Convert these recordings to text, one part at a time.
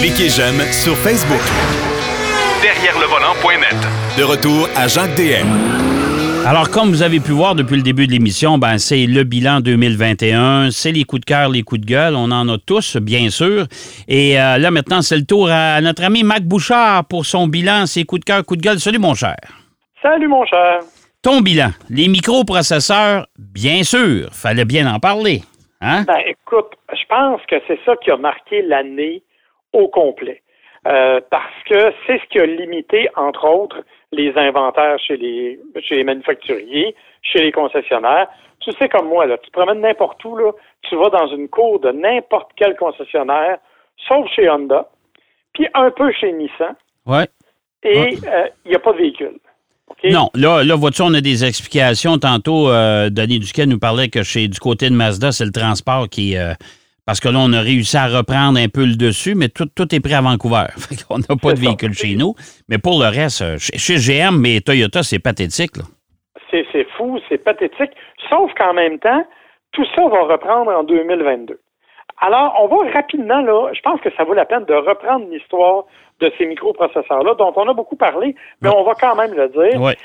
Cliquez j'aime sur Facebook. Derrière le volant.net. De retour à Jacques DM. Alors, comme vous avez pu voir depuis le début de l'émission, ben, c'est le bilan 2021, c'est les coups de cœur, les coups de gueule. On en a tous, bien sûr. Et euh, là, maintenant, c'est le tour à notre ami Mac Bouchard pour son bilan, ses coups de cœur, coups de gueule. Salut, mon cher. Salut, mon cher. Ton bilan. Les microprocesseurs, bien sûr, fallait bien en parler. Hein? Ben, écoute, je pense que c'est ça qui a marqué l'année au complet. Euh, parce que c'est ce qui a limité, entre autres, les inventaires chez les, chez les manufacturiers, chez les concessionnaires. Tu sais comme moi, là, tu te promènes n'importe où, là, tu vas dans une cour de n'importe quel concessionnaire, sauf chez Honda, puis un peu chez Nissan. Ouais. Et euh, il n'y a pas de véhicule. Okay? Non, là, là vois-tu, on a des explications. Tantôt, euh, Denis Duquet nous parlait que chez du côté de Mazda, c'est le transport qui. Euh, parce que là, on a réussi à reprendre un peu le dessus, mais tout, tout est pris à Vancouver. on n'a pas de véhicule chez nous. Mais pour le reste, euh, chez, GM, mais Toyota, c'est pathétique. C'est fou, c'est pathétique. Sauf qu'en même temps, tout ça va reprendre en 2022. Alors, on va rapidement, là, je pense que ça vaut la peine de reprendre l'histoire de ces microprocesseurs-là, dont on a beaucoup parlé, mais on va quand même le dire. Ouais.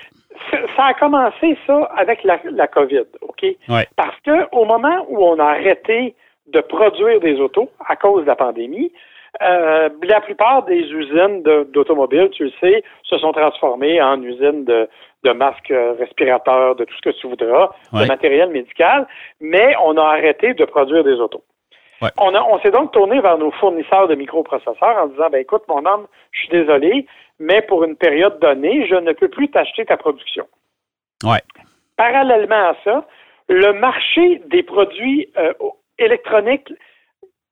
Ça a commencé, ça, avec la, la COVID, OK? Ouais. Parce que au moment où on a arrêté de produire des autos à cause de la pandémie, euh, la plupart des usines d'automobiles, tu le sais, se sont transformées en usines de, de masques respirateurs, de tout ce que tu voudras, de matériel médical, mais on a arrêté de produire des autos. Ouais. On, a- on s'est donc tourné vers nos fournisseurs de microprocesseurs en disant, ben écoute, mon homme, je suis désolé, mais pour une période donnée, je ne peux plus t'acheter ta production. Ouais. Parallèlement à ça, le marché des produits euh, électroniques,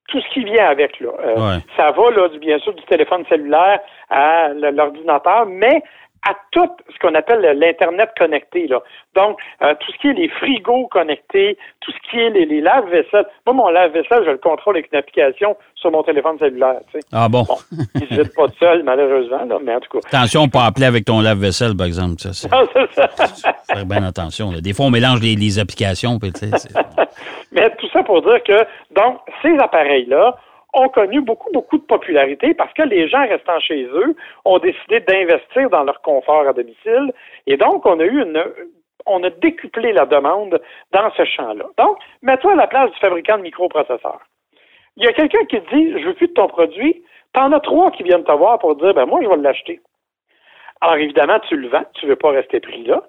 tout ce qui vient avec, là, euh, Ouais. ça va là, du, bien sûr du téléphone cellulaire à l'ordinateur, mais à tout ce qu'on appelle l'Internet connecté. Là. Donc, euh, tout ce qui est les frigos connectés, tout ce qui est les, les lave-vaisselle. Moi, mon lave-vaisselle, je le contrôle avec une application sur mon téléphone cellulaire. Tu sais. Ah bon? Bon, il pas tout seul, malheureusement, là, mais en tout cas. Attention, pas appeler avec ton lave-vaisselle, par exemple. Ça, c'est- Ah, c'est ça. faire bien attention. là. Des fois, on mélange les, les applications. puis, tu sais, c'est- Mais tout ça pour dire que, donc, ces appareils-là ont connu beaucoup, beaucoup de popularité parce que les gens restant chez eux ont décidé d'investir dans leur confort à domicile. Et donc, on a eu une, on a décuplé la demande dans ce champ-là. Donc, mets-toi à la place du fabricant de microprocesseurs. Il y a quelqu'un qui dit, je veux plus de ton produit. T'en as trois qui viennent te voir pour dire, ben, moi, je vais l'acheter. Alors, évidemment, tu le vends. Tu veux pas rester pris là.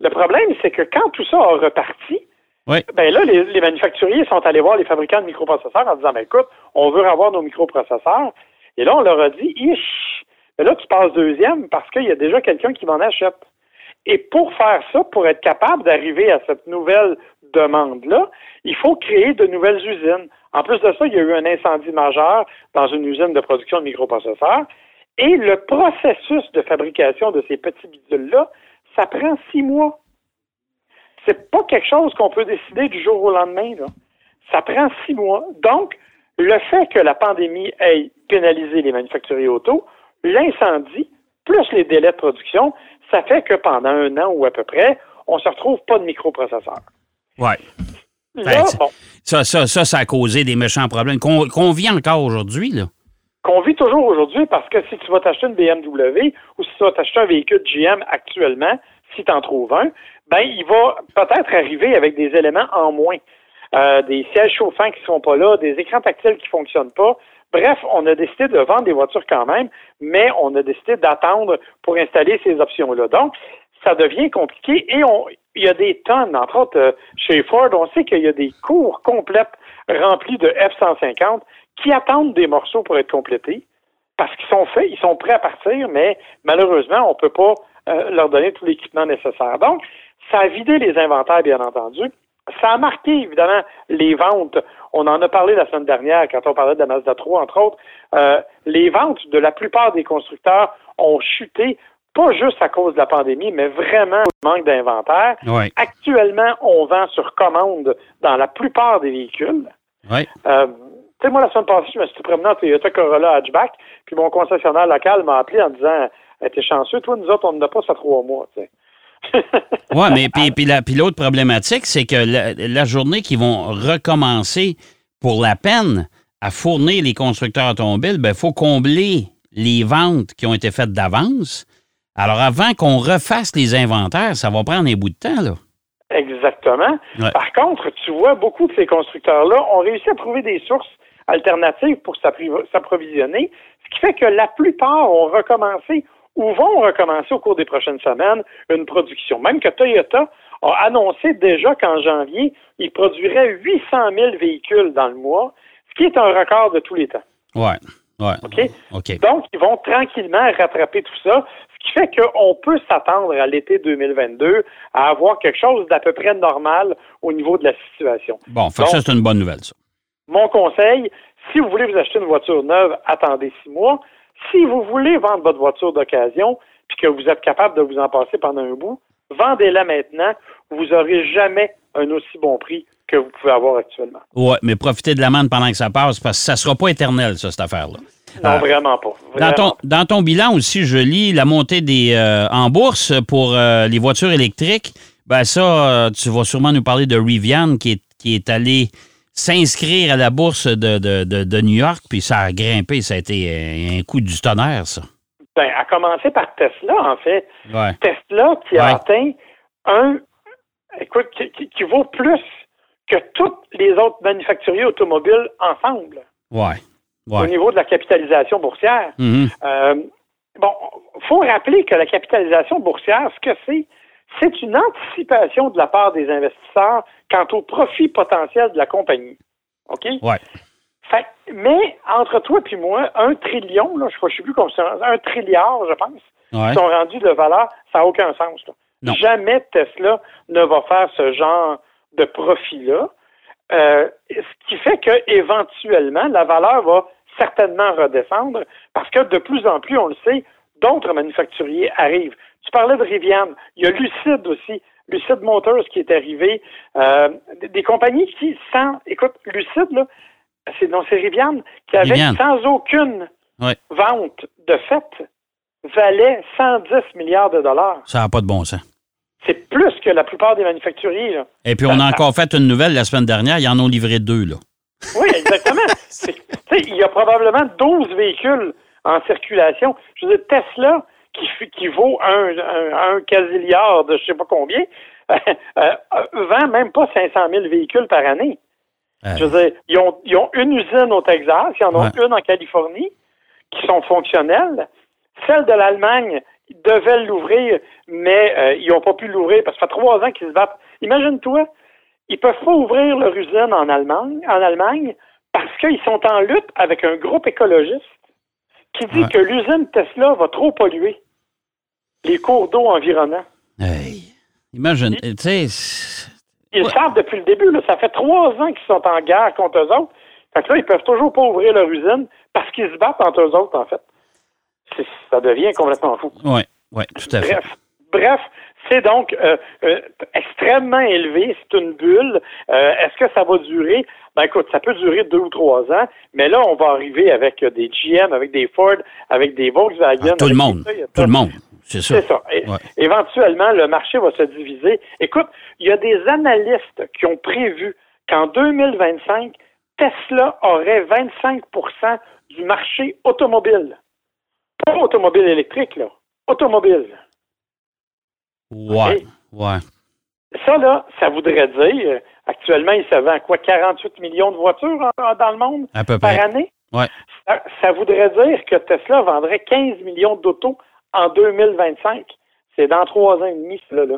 Le problème, c'est que quand tout ça a reparti, Ouais. ben là, les, manufacturiers sont allés voir les fabricants de microprocesseurs en disant, ben écoute, on veut avoir nos microprocesseurs. Et là, on leur a dit, ish, ben là, tu passes deuxième parce qu'il y a déjà quelqu'un qui m'en achète. Et pour faire ça, pour être capable d'arriver à cette nouvelle demande-là, il faut créer de nouvelles usines. En plus de ça, il y a eu un incendie majeur dans une usine de production de microprocesseurs. Et le processus de fabrication de ces petits bidules-là, ça prend six mois. C'est pas quelque chose qu'on peut décider du jour au lendemain. Là. Ça prend six mois. Donc, le fait que la pandémie ait pénalisé les manufacturiers auto, l'incendie, plus les délais de production, ça fait que pendant un an ou à peu près, on se retrouve pas de microprocesseurs. Ouais. Là, Ben, c'est- bon, Ça, ça, ça, ça a causé des méchants problèmes qu'on qu'on vit encore aujourd'hui. là. qu'on vit toujours aujourd'hui parce que si tu vas t'acheter une BMW ou si tu vas t'acheter un véhicule GM actuellement, si tu en trouves un, ben il va peut-être arriver avec des éléments en moins. Euh, des sièges chauffants qui ne sont pas là, des écrans tactiles qui ne fonctionnent pas. Bref, on a décidé de vendre des voitures quand même, mais on a décidé d'attendre pour installer ces options-là. Donc, ça devient compliqué et on, il y a des tonnes, entre autres, euh, chez Ford, on sait qu'il y a des cours complètes remplis de F-150 qui attendent des morceaux pour être complétés parce qu'ils sont faits, ils sont prêts à partir, mais malheureusement, on ne peut pas euh, leur donner tout l'équipement nécessaire. Donc, ça a vidé les inventaires, bien entendu. Ça a marqué, évidemment, les ventes. On en a parlé la semaine dernière quand on parlait de la Mazda 3, entre autres. Euh, les ventes de la plupart des constructeurs ont chuté, pas juste à cause de la pandémie, mais vraiment au manque d'inventaire. Ouais. Actuellement, on vend sur commande dans la plupart des véhicules. Ouais. Euh, tu sais, moi, la semaine passée, je me suis promené en Toyota Corolla hatchback, puis mon concessionnaire local m'a appelé en disant hey, T'es chanceux, toi, nous autres, on n'a pas ça trois mois, tu sais. Oui, mais puis, puis la- puis l'autre problématique, c'est que la, la journée qu'ils vont recommencer pour la peine à fournir les constructeurs automobiles, il ben, faut combler les ventes qui ont été faites d'avance. Alors, avant qu'on refasse les inventaires, ça va prendre un bout de temps, là. Exactement. Par contre, tu vois, beaucoup de ces constructeurs-là ont réussi à trouver des sources alternatives pour s'approvisionner, ce qui fait que la plupart ont recommencé ou vont recommencer au cours des prochaines semaines une production. Même que Toyota a annoncé déjà qu'en janvier, il produirait 800 000 véhicules dans le mois, ce qui est un record de tous les temps. Ouais. Ouais. OK? Donc, ils vont tranquillement rattraper tout ça, ce qui fait qu'on peut s'attendre à l'été 2022 à avoir quelque chose d'à peu près normal au niveau de la situation. Bon, ça, c'est une bonne nouvelle, ça. Mon conseil, si vous voulez vous acheter une voiture neuve, attendez six mois. Si vous voulez vendre votre voiture d'occasion, puis que vous êtes capable de vous en passer pendant un bout, vendez-la maintenant. Vous n'aurez jamais un aussi bon prix que vous pouvez avoir actuellement. Oui, mais profitez de l'amende pendant que ça passe, parce que ça ne sera pas éternel, ça, cette affaire-là. Non, euh, vraiment pas. Dans, ton, dans ton bilan aussi, je lis la montée des euh, en bourse pour euh, les voitures électriques. Ben ça, tu vas sûrement nous parler de Rivian qui est, qui est allé s'inscrire à la bourse de, de, New York, puis ça a grimpé. Ça a été un coup du tonnerre, ça. Ben, à commencer par Tesla, en fait. Tesla qui a atteint un, écoute, qui, vaut plus que tous les autres manufacturiers automobiles ensemble. Ouais. Au niveau de la capitalisation boursière. Mm-hmm. Euh, bon, faut rappeler que la capitalisation boursière, ce que c'est, c'est une anticipation de la part des investisseurs quant au profit potentiel de la compagnie. OK? Ouais. mais entre toi et moi, un trillion, là, je ne sais plus comment un trilliard, je pense, qui sont rendus de valeur, ça n'a aucun sens. Jamais Tesla ne va faire ce genre de profit-là. Euh, ce qui fait qu'éventuellement, la valeur va certainement redescendre parce que de plus en plus, on le sait, d'autres manufacturiers arrivent. Tu parlais de Rivian, il y a Lucid aussi, Lucid Motors qui est arrivé, euh, des compagnies qui, sans, écoute, Lucid, là, c'est non, c'est Rivian, qui avait sans aucune vente de fait, valait 110 milliards de dollars. Ça n'a pas de bon sens. C'est plus que la plupart des manufacturiers. Et puis, on a encore fait une nouvelle la semaine dernière. Ils en ont livré deux. Là. Oui, exactement. il y a probablement 12 véhicules en circulation. Je veux dire, Tesla, qui, qui vaut un, un, quasiliard de je ne sais pas combien, euh, euh, vend même pas 500 000 véhicules par année. Je veux dire, ils ont, ils ont une usine au Texas, ils en ont une en Californie, qui sont fonctionnelles. Celle de l'Allemagne, ils devaient l'ouvrir, mais euh, ils n'ont pas pu l'ouvrir parce que ça fait trois ans qu'ils se battent. Imagine-toi, ils peuvent pas ouvrir leur usine en Allemagne, en Allemagne parce qu'ils sont en lutte avec un groupe écologiste qui dit que l'usine Tesla va trop polluer les cours d'eau environnants. Hey. Imagine, tu sais. Ils savent depuis le début, là, ça fait trois ans qu'ils sont en guerre contre eux autres. Fait que là, ils peuvent toujours pas ouvrir leur usine parce qu'ils se battent entre eux autres, en fait. Ça devient complètement fou. Oui, oui, tout à fait. Bref, bref c'est donc euh, euh, extrêmement élevé, c'est une bulle. Euh, est-ce que ça va durer? Ben écoute, ça peut durer deux ou trois ans, mais là, on va arriver avec des GM, avec des Ford, avec des Volkswagen. Ah, tout le monde. tout le monde. C'est ça. Ça. Éventuellement, le marché va se diviser. Écoute, il y a des analystes qui ont prévu qu'en 2025, Tesla aurait 25% du marché automobile. Pas automobile électrique, là. Automobile. Ouais. Ouais. Ça, là, ça voudrait dire, actuellement, il se vend quoi, 48 millions de voitures dans le monde par année? Ouais. Ça, voudrait dire que Tesla vendrait 15 millions d'autos en 2025. C'est dans trois ans et demi, là. là.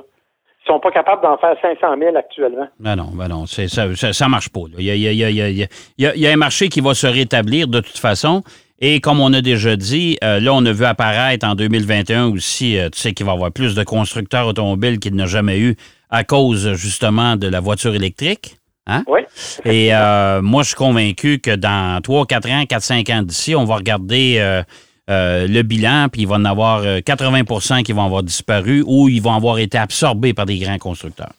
Ils sont pas capables d'en faire 500 000 actuellement. Ben non, ben non, ça, ça, marche pas. Il y, a, un marché qui va se rétablir de toute façon. Et comme on a déjà dit, euh, là, on a vu apparaître en 2021 aussi, euh, tu sais qu'il va y avoir plus de constructeurs automobiles qu'il n'a jamais eu à cause justement de la voiture électrique. Hein? Oui. Et euh, moi, je suis convaincu que dans 3, 4 ans, 4, 5 ans d'ici, on va regarder le bilan, puis il va en avoir 80% qui vont avoir disparu ou ils vont avoir été absorbés par des grands constructeurs.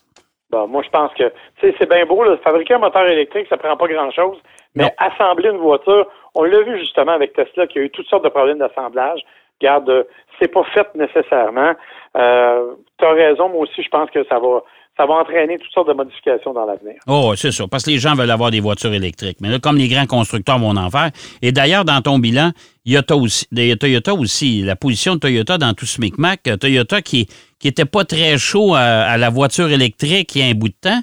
Bon, moi, je pense que c'est bien beau. Là, fabriquer un moteur électrique, ça prend pas grand-chose. Mais assembler une voiture, on l'a vu justement avec Tesla qui a eu toutes sortes de problèmes d'assemblage. Regarde, c'est pas fait nécessairement. Euh, tu as raison, moi aussi, je pense que ça va ça va entraîner toutes sortes de modifications dans l'avenir. Oh, c'est ça, parce que les gens veulent avoir des voitures électriques. Mais là, comme les grands constructeurs vont en faire, et d'ailleurs, dans ton bilan, il y a Toyota aussi, la position de Toyota dans tout ce micmac, Toyota qui qui était pas très chaud à, la voiture électrique il y a un bout de temps.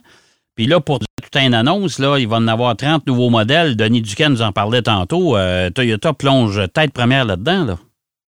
Puis là, pour tout un annonce, là, il va en avoir 30 nouveaux modèles. Denis Duquesne nous en parlait tantôt. Euh, Toyota plonge tête première là-dedans. Là.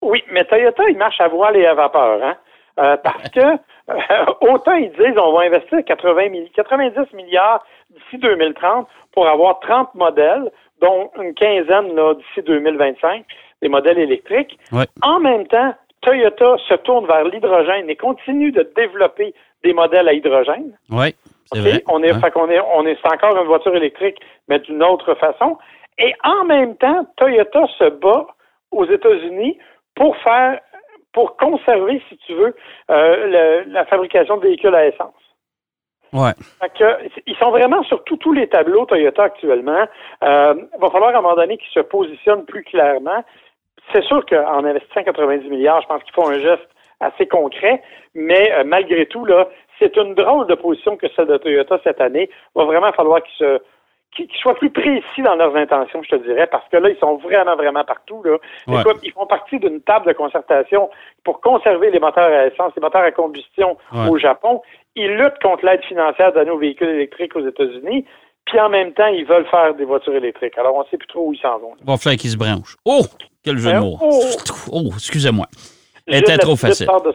Oui, mais Toyota, il marche à voile et à vapeur. Hein? Euh, parce que euh, autant ils disent on va investir 80 90 milliards d'ici 2030 pour avoir 30 modèles, dont une quinzaine d'ici 2025, des modèles électriques. En même temps, Toyota se tourne vers l'hydrogène et continue de développer des modèles à hydrogène. Oui. C'est vrai. On est, on est, on est encore une voiture électrique, mais d'une autre façon. Et en même temps, Toyota se bat aux États-Unis pour faire pour conserver, si tu veux, euh, la fabrication de véhicules à essence. Ouais. ils sont vraiment sur tous les tableaux Toyota actuellement. Il euh, va falloir à un moment donné qu'ils se positionnent plus clairement. C'est sûr qu'en investissant 90 milliards, je pense qu'ils font un geste assez concret, mais euh, malgré tout, là, c'est une drôle de position que celle de Toyota cette année. Il va vraiment falloir qu'ils se qu'ils soient plus précis dans leurs intentions, je te dirais, parce que là, ils sont vraiment, vraiment partout. Là. Écoute, ils font partie d'une table de concertation pour conserver les moteurs à essence, les moteurs à combustion au Japon. Ils luttent contre l'aide financière donnée aux véhicules électriques aux États-Unis. Puis en même temps, ils veulent faire des voitures électriques. Alors, on ne sait plus trop où ils s'en vont. Bon, falloir qu'ils se branchent. Oh! Quel jeu de mots. Oh, oh excusez-moi. Était trop facile. De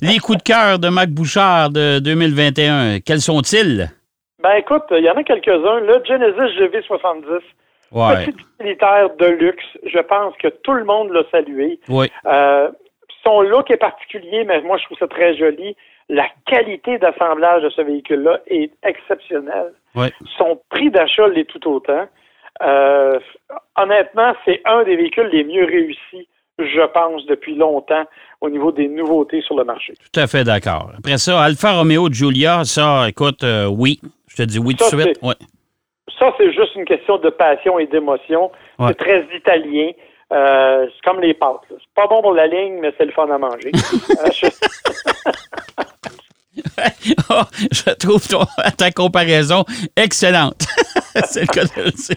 Les coups de cœur de Mac Bouchard de 2021, quels sont-ils? Ben écoute, il y en a quelques-uns. Le Genesis GV70, petit utilitaire de luxe, je pense que tout le monde l'a salué. Oui. Euh, son look est particulier, mais moi je trouve ça très joli. La qualité d'assemblage de ce véhicule-là est exceptionnelle. Son prix d'achat l'est tout autant. Euh, honnêtement, c'est un des véhicules les mieux réussis, je pense, depuis longtemps au niveau des nouveautés sur le marché. Tout à fait d'accord. Après ça, Alfa Romeo Giulia, ça, écoute, euh, oui, te dis oui tout de suite. Ça, c'est juste une question de passion et d'émotion. C'est très italien. Euh, c'est comme les pâtes. C'est pas bon pour la ligne, mais c'est le fun à manger. Euh, oh, je trouve ta comparaison excellente. c'est le cas de le dire.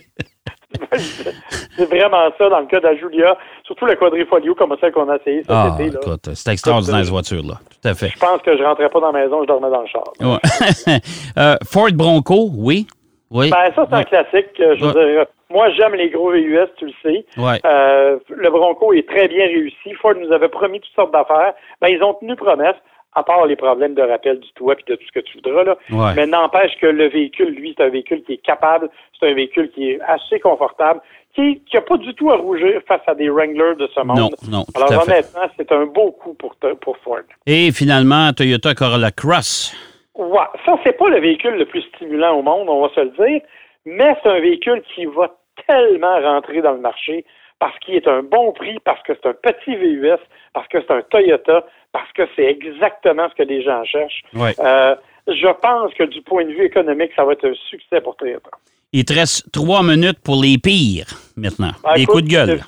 c'est vraiment ça dans le cas de Julia, surtout le quadrifolio comme celle qu'on a essayé cet ah, été. C'est extraordinaire cette voiture-là, tout à fait. Je pense que je rentrais pas dans la maison, je dormais dans le char. Euh, Ford Bronco, oui. Oui. Ben, ça, c'est un classique. Je veux dire, moi, j'aime les gros VUS, tu le sais. Euh, le Bronco est très bien réussi. Ford nous avait promis toutes sortes d'affaires. Ben, ils ont tenu promesse à part les problèmes de rappel du toit et de tout ce que tu voudras. Là. Mais n'empêche que le véhicule, lui, c'est un véhicule qui est capable, c'est un véhicule qui est assez confortable, qui n'a pas du tout à rougir face à des Wranglers de ce monde. Non, non. Alors honnêtement, c'est un beau coup pour, pour Ford. Et finalement, Toyota Corolla Cross. Ouais, ça, c'est pas le véhicule le plus stimulant au monde, on va se le dire, mais c'est un véhicule qui va tellement rentrer dans le marché parce qu'il est un bon prix, parce que c'est un petit VUS, parce que c'est un Toyota, parce que c'est exactement ce que les gens cherchent. Euh, je pense que du point de vue économique, ça va être un succès pour Toyota. Il te reste trois minutes pour les pires maintenant. Ben, les coups de gueule.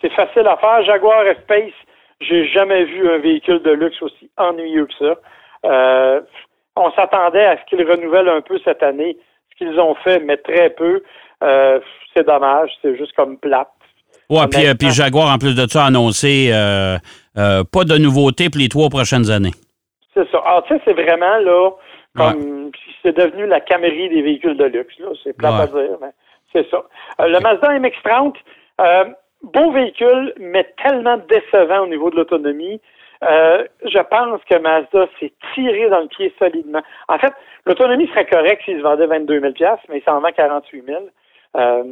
C'est facile à faire. Jaguar F-Pace, j'ai jamais vu un véhicule de luxe aussi ennuyeux que ça. Euh, on s'attendait à ce qu'ils renouvellent un peu cette année. Ce qu'ils ont fait, mais très peu. Euh, c'est dommage. C'est juste comme plate. Ouais, puis, euh, puis, Jaguar, en plus de ça, a annoncé pas de nouveautés pour les trois prochaines années. C'est ça. Alors, tu sais, c'est vraiment là, comme c'est devenu la camérie des véhicules de luxe. C'est plat à dire, mais c'est ça. le Mazda MX-30, beau véhicule, mais tellement décevant au niveau de l'autonomie. je pense que Mazda s'est tiré dans le pied solidement. En fait, l'autonomie serait correcte s'il se vendait 22 000 mais il s'en vend 48 000 euh,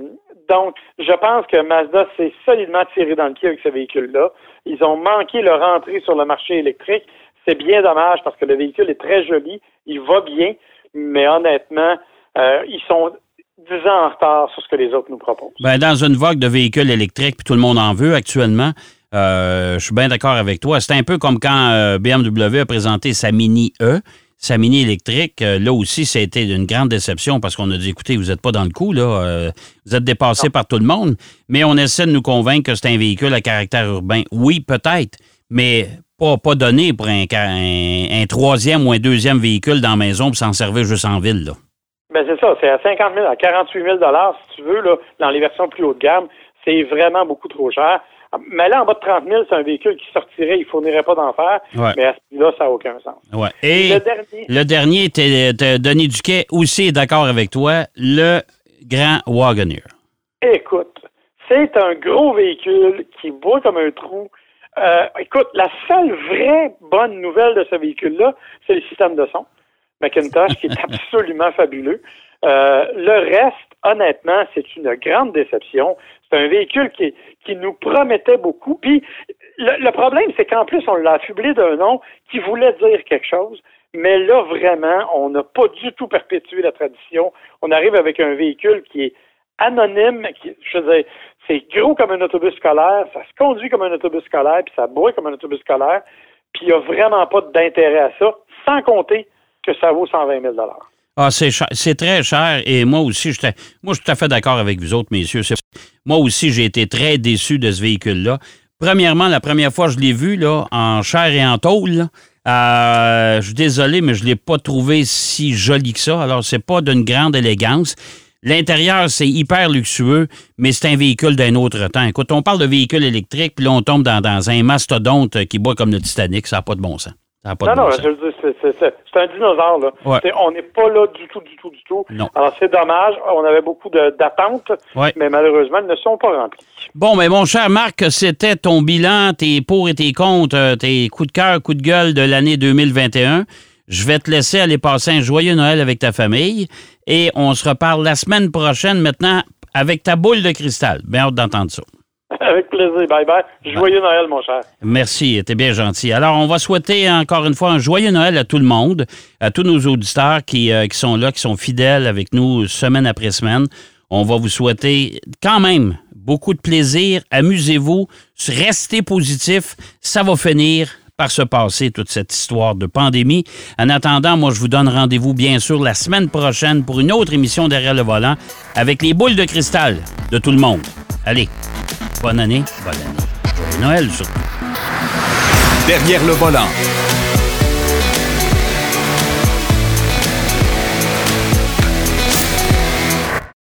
donc, je pense que Mazda s'est solidement tiré dans le pied avec ce véhicule-là. Ils ont manqué leur entrée sur le marché électrique. C'est bien dommage parce que le véhicule est très joli, il va bien, mais honnêtement, euh, ils sont dix ans en retard sur ce que les autres nous proposent. Ben, dans une vogue de véhicules électriques, puis tout le monde en veut actuellement, euh, je suis bien d'accord avec toi. C'est un peu comme quand BMW a présenté sa Mini E sa mini électrique, euh, là aussi, ça a été une grande déception parce qu'on a dit, écoutez, vous n'êtes pas dans le coup, là, euh, vous êtes dépassé par tout le monde, mais on essaie de nous convaincre que c'est un véhicule à caractère urbain. Oui, peut-être, mais pas, pas donné pour un, un, un, troisième ou un deuxième véhicule dans la maison pour s'en servir juste en ville. Là. Ben c'est ça, c'est à 50 000, à 48 000 si tu veux, là, dans les versions plus haut de gamme. C'est vraiment beaucoup trop cher. Mais là, en bas de 30 000, c'est un véhicule qui sortirait, il ne fournirait pas d'enfer. Ouais. Mais à ce prix-là, ça n'a aucun sens. Ouais. Et le dernier, le dernier Denis Duquet aussi est d'accord avec toi, le Grand Wagoneer. écoute, c'est un gros véhicule qui boit comme un trou. Euh, écoute, la seule vraie bonne nouvelle de ce véhicule-là, c'est le système de son. Macintosh, qui est absolument fabuleux. Euh, le reste, honnêtement, c'est une grande déception. C'est un véhicule qui, qui nous promettait beaucoup. Puis le, le problème, c'est qu'en plus, on l'a affublé d'un nom qui voulait dire quelque chose. Mais là, vraiment, on n'a pas du tout perpétué la tradition. On arrive avec un véhicule qui est anonyme, je c'est gros comme un autobus scolaire, ça se conduit comme un autobus scolaire, puis ça boit comme un autobus scolaire, puis il n'y a vraiment pas d'intérêt à ça, sans compter que ça vaut 120 000 Ah, c'est cher- c'est très cher et moi aussi, j'étais, moi, je suis tout à fait d'accord avec vous autres, messieurs. Moi aussi, j'ai été très déçu de ce véhicule-là. Premièrement, la première fois que je l'ai vu, là, en chair et en tôle, euh, je suis désolé, mais je ne l'ai pas trouvé si joli que ça. Alors, c'est pas d'une grande élégance. L'intérieur, c'est hyper luxueux, mais c'est un véhicule d'un autre temps. Écoute, on parle de véhicule électrique, puis là, on tombe dans, dans un mastodonte qui boit comme le Titanic. Ça n'a pas de bon sens. Ça n'a pas Non, de bon non, sens. je veux dire, c'est- un dinosaure. Là. Ouais. On n'est pas là du tout, du tout, du tout. Non. Alors, c'est dommage. On avait beaucoup d'attentes, Ouais. mais malheureusement, elles ne sont pas remplies. Bon, mais mon cher Marc, c'était ton bilan, tes pour et tes contre, euh, tes coups de cœur, coups de gueule de l'année 2021. Je vais te laisser aller passer un joyeux Noël avec ta famille et on se reparle la semaine prochaine maintenant avec ta boule de cristal. Bien hâte d'entendre ça. Avec plaisir. Bye bye. Joyeux Noël, mon cher. Merci, t'es bien gentil. Alors, on va souhaiter encore une fois un joyeux Noël à tout le monde, à tous nos auditeurs qui, euh, qui sont là, qui sont fidèles avec nous semaine après semaine. On va vous souhaiter quand même beaucoup de plaisir. Amusez-vous, restez positifs. Ça va finir par se passer toute cette histoire de pandémie. En attendant, moi, je vous donne rendez-vous bien sûr la semaine prochaine pour une autre émission derrière le volant avec les boules de cristal de tout le monde. Allez, bonne année, bonne année. Joyeux Noël surtout. Derrière le volant.